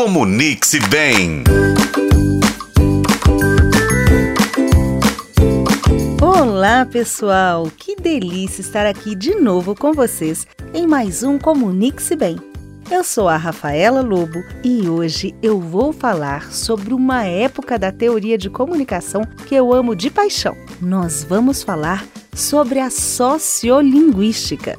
Comunique-se bem. Olá, pessoal! Que delícia estar aqui de novo com vocês em mais um Comunique-se Bem. Eu sou a Rafaela Lobo e hoje eu vou falar sobre uma época da teoria de comunicação que eu amo de paixão. Nós vamos falar sobre a sociolinguística.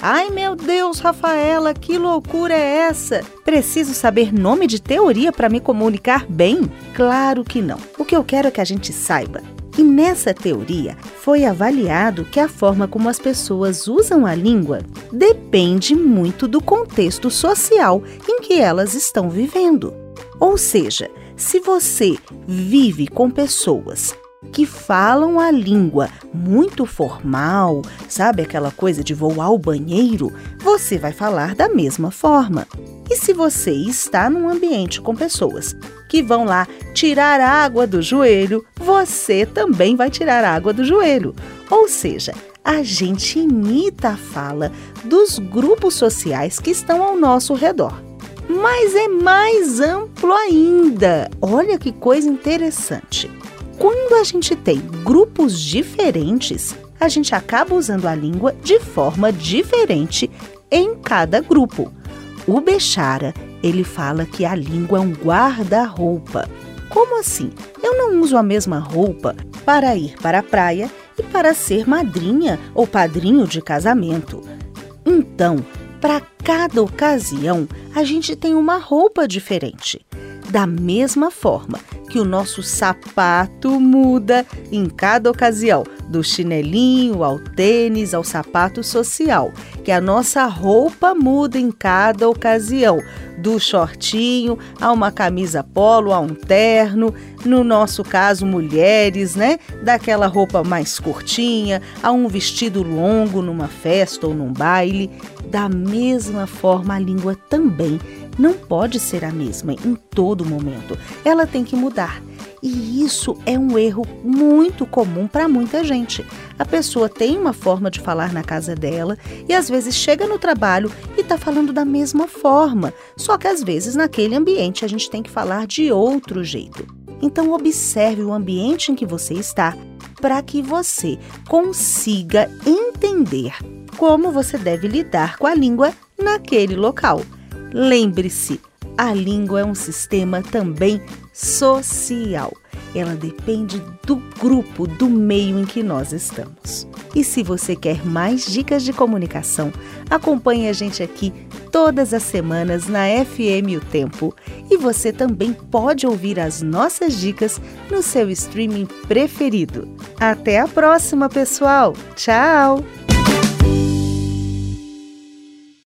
Ai meu Deus, Rafaela, que loucura é essa? Preciso saber nome de teoria para me comunicar bem? Claro que não. O que eu quero é que a gente saiba que nessa teoria foi avaliado que a forma como as pessoas usam a língua depende muito do contexto social em que elas estão vivendo. Ou seja, se você vive com pessoas que falam a língua muito formal, sabe aquela coisa de vou ao banheiro, você vai falar da mesma forma. E se você está num ambiente com pessoas que vão lá tirar água do joelho, você também vai tirar água do joelho. Ou seja, a gente imita a fala dos grupos sociais que estão ao nosso redor. Mas é mais amplo ainda. Olha que coisa interessante. Quando a gente tem grupos diferentes, a gente acaba usando a língua de forma diferente em cada grupo. O Bechara, ele fala que a língua é um guarda-roupa. Como assim? Eu não uso a mesma roupa para ir para a praia e para ser madrinha ou padrinho de casamento. Então, para cada ocasião, a gente tem uma roupa diferente. Da mesma forma que o nosso sapato muda em cada ocasião, do chinelinho ao tênis ao sapato social, que a nossa roupa muda em cada ocasião, do shortinho a uma camisa polo, a um terno, no nosso caso mulheres, né, daquela roupa mais curtinha a um vestido longo numa festa ou num baile. Da mesma forma, a língua também não pode ser a mesma em todo momento. Ela tem que mudar. E isso é um erro muito comum para muita gente. A pessoa tem uma forma de falar na casa dela e às vezes chega no trabalho e está falando da mesma forma, só que às vezes naquele ambiente a gente tem que falar de outro jeito. Então, observe o ambiente em que você está para que você consiga entender como você deve lidar com a língua naquele local. Lembre-se, a língua é um sistema também social. Ela depende do grupo, do meio em que nós estamos. E se você quer mais dicas de comunicação, acompanhe a gente aqui todas as semanas na FM O Tempo. E você também pode ouvir as nossas dicas no seu streaming preferido. Até a próxima, pessoal! Tchau!